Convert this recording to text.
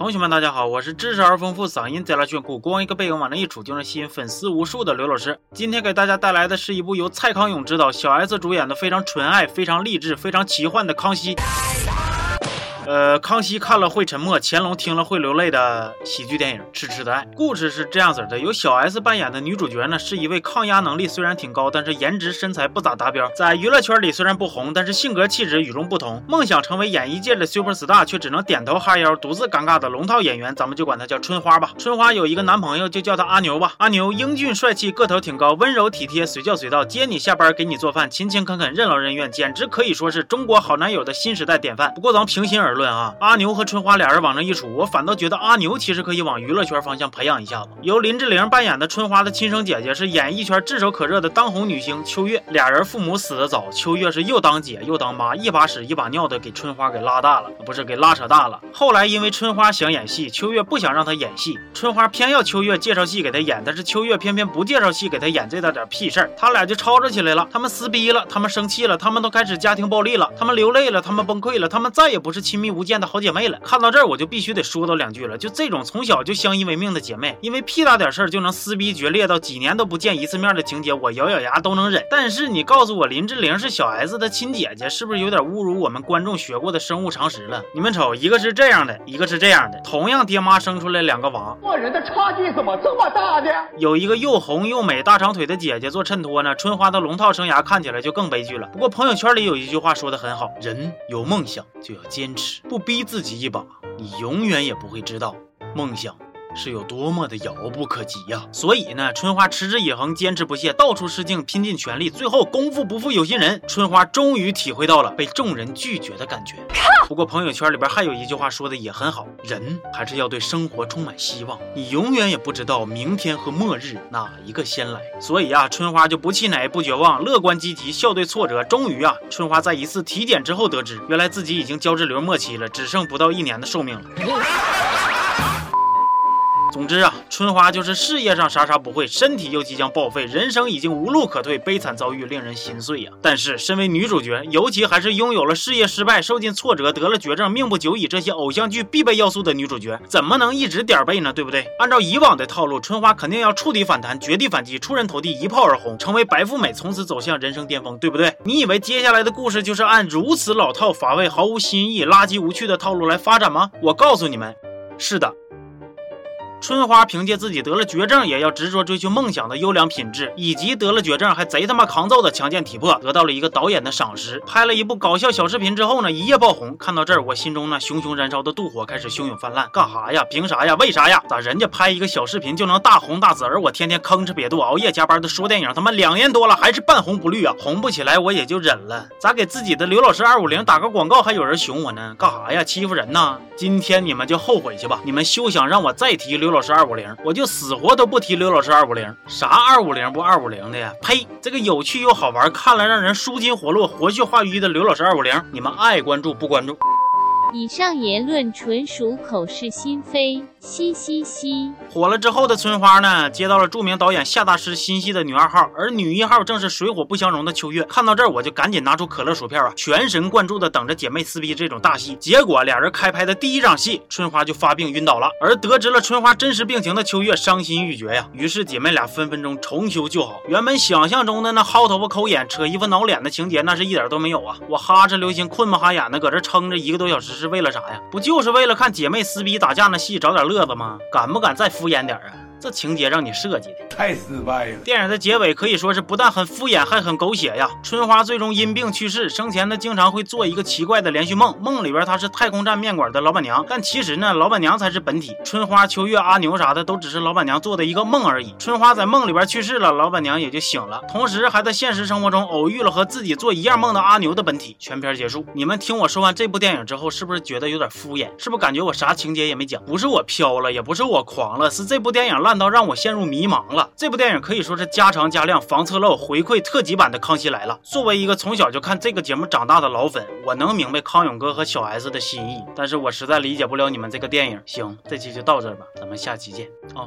同学们，大家好，我是知识而丰富、嗓音贼拉炫酷、光一个背影往那一杵就能吸引粉丝无数的刘老师。今天给大家带来的是一部由蔡康永执导、小 S 主演的非常纯爱、非常励志、非常奇幻的《康熙》。呃，康熙看了会沉默，乾隆听了会流泪的喜剧电影《痴痴的爱》。故事是这样子的：由小 S 扮演的女主角呢，是一位抗压能力虽然挺高，但是颜值身材不咋达标。在娱乐圈里虽然不红，但是性格气质与众不同。梦想成为演艺界的 super star，却只能点头哈腰，独自尴尬的龙套演员，咱们就管她叫春花吧。春花有一个男朋友，就叫他阿牛吧。阿牛英俊帅气，个头挺高，温柔体贴，随叫随到，接你下班，给你做饭，勤勤恳恳，任劳任怨，简直可以说是中国好男友的新时代典范。不过咱平心而而论啊，阿牛和春花俩人往那一处，我反倒觉得阿牛其实可以往娱乐圈方向培养一下子。由林志玲扮演的春花的亲生姐姐是演艺圈炙手可热的当红女星秋月，俩人父母死的早，秋月是又当姐又当妈，一把屎一把尿的给春花给拉大了，不是给拉扯大了。后来因为春花想演戏，秋月不想让她演戏，春花偏要秋月介绍戏给她演，但是秋月偏偏不介绍戏给她演这大点屁事儿，他俩就吵吵起来了，他们撕逼了，他们生气了，他们都开始家庭暴力了，他们流泪了，他们崩溃了，他们再也不是亲密无间的好姐妹了。看到这儿，我就必须得说到两句了。就这种从小就相依为命的姐妹，因为屁大点事儿就能撕逼决裂到几年都不见一次面的情节，我咬咬牙都能忍。但是你告诉我林志玲是小 S 的亲姐姐，是不是有点侮辱我们观众学过的生物常识了？你们瞅，一个是这样的，一个是这样的，同样爹妈生出来两个娃，做人的差距怎么这么大呢？有一个又红又美、大长腿的姐姐做衬托呢，春花的龙套生涯看起来就更悲剧了。不过朋友圈里有一句话说的很好，人有梦想就要坚持，不逼自己一把。你永远也不会知道，梦想是有多么的遥不可及呀！所以呢，春花持之以恒，坚持不懈，到处试镜，拼尽全力，最后功夫不负有心人，春花终于体会到了被众人拒绝的感觉。不过朋友圈里边还有一句话说的也很好，人还是要对生活充满希望，你永远也不知道明天和末日哪一个先来。所以啊，春花就不气馁，不绝望，乐观积极，笑对挫折。终于啊，春花在一次体检之后得知，原来自己已经胶质瘤末期了，只剩不到一年的寿命了。总之啊，春花就是事业上啥啥不会，身体又即将报废，人生已经无路可退，悲惨遭遇令人心碎呀。但是身为女主角，尤其还是拥有了事业失败、受尽挫折、得了绝症、命不久矣这些偶像剧必备要素的女主角，怎么能一直点背呢？对不对？按照以往的套路，春花肯定要触底反弹、绝地反击、出人头地、一炮而红，成为白富美，从此走向人生巅峰，对不对？你以为接下来的故事就是按如此老套、乏味、毫无新意、垃圾无趣的套路来发展吗？我告诉你们，是的。春花凭借自己得了绝症也要执着追求梦想的优良品质，以及得了绝症还贼他妈抗揍的强健体魄，得到了一个导演的赏识。拍了一部搞笑小视频之后呢，一夜爆红。看到这儿，我心中那熊熊燃烧的妒火开始汹涌泛滥。干哈呀？凭啥呀？为啥呀？咋人家拍一个小视频就能大红大紫，而我天天吭哧瘪肚熬夜加班的说电影，他妈两年多了还是半红不绿啊？红不起来我也就忍了。咋给自己的刘老师二五零打个广告还有人熊我呢？干哈呀？欺负人呢？今天你们就后悔去吧！你们休想让我再提刘。刘老师二五零，我就死活都不提刘老师二五零，啥二五零不二五零的呀？呸！这个有趣又好玩，看了让人舒筋活络、活血化瘀的刘老师二五零，你们爱关注不关注？以上言论纯属口是心非，嘻嘻嘻。火了之后的春花呢，接到了著名导演夏大师新戏的女二号，而女一号正是水火不相容的秋月。看到这儿，我就赶紧拿出可乐薯片啊，全神贯注的等着姐妹撕逼这种大戏。结果俩人开拍的第一场戏，春花就发病晕倒了。而得知了春花真实病情的秋月伤心欲绝呀，于是姐妹俩分分钟重修旧好。原本想象中的那薅头发、抠眼、扯衣服、挠脸的情节，那是一点都没有啊！我哈哧流星、困不哈眼的搁这撑着一个多小时。是为了啥呀？不就是为了看姐妹撕逼打架那戏找点乐子吗？敢不敢再敷衍点啊？这情节让你设计的太失败了。电影的结尾可以说是不但很敷衍，还很狗血呀。春花最终因病去世，生前呢经常会做一个奇怪的连续梦，梦里边她是太空站面馆的老板娘，但其实呢老板娘才是本体。春花、秋月、阿牛啥的都只是老板娘做的一个梦而已。春花在梦里边去世了，老板娘也就醒了，同时还在现实生活中偶遇了和自己做一样梦的阿牛的本体。全片结束，你们听我说完这部电影之后，是不是觉得有点敷衍？是不是感觉我啥情节也没讲？不是我飘了，也不是我狂了，是这部电影烂。看到让我陷入迷茫了。这部电影可以说是加长加量防侧漏回馈特级版的《康熙来了》。作为一个从小就看这个节目长大的老粉，我能明白康永哥和小 S 的心意，但是我实在理解不了你们这个电影。行，这期就到这儿吧，咱们下期见啊。